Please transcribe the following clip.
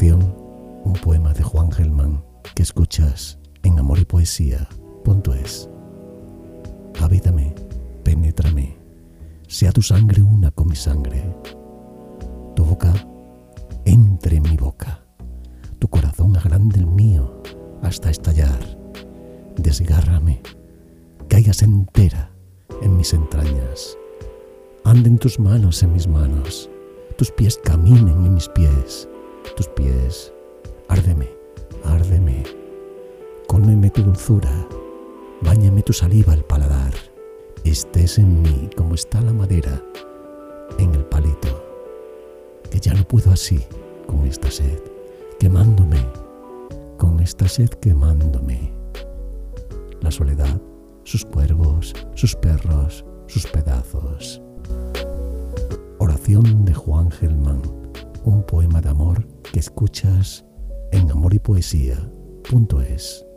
Un poema de Juan Gelman que escuchas en amor y poesía.es. Habítame, penétrame, sea tu sangre una con mi sangre, tu boca entre en mi boca, tu corazón agrande el mío hasta estallar, desgárrame, caigas entera en mis entrañas, anden tus manos en mis manos, tus pies caminen en mis pies, tus pies, árdeme, árdeme, cómeme tu dulzura, báñame tu saliva al paladar, estés en mí como está la madera en el palito, que ya no puedo así con esta sed, quemándome, con esta sed quemándome. La soledad, sus cuervos, sus perros, sus pedazos. Oración de Juan Gelman, un poema de amor que escuchas en amor y poesía.es.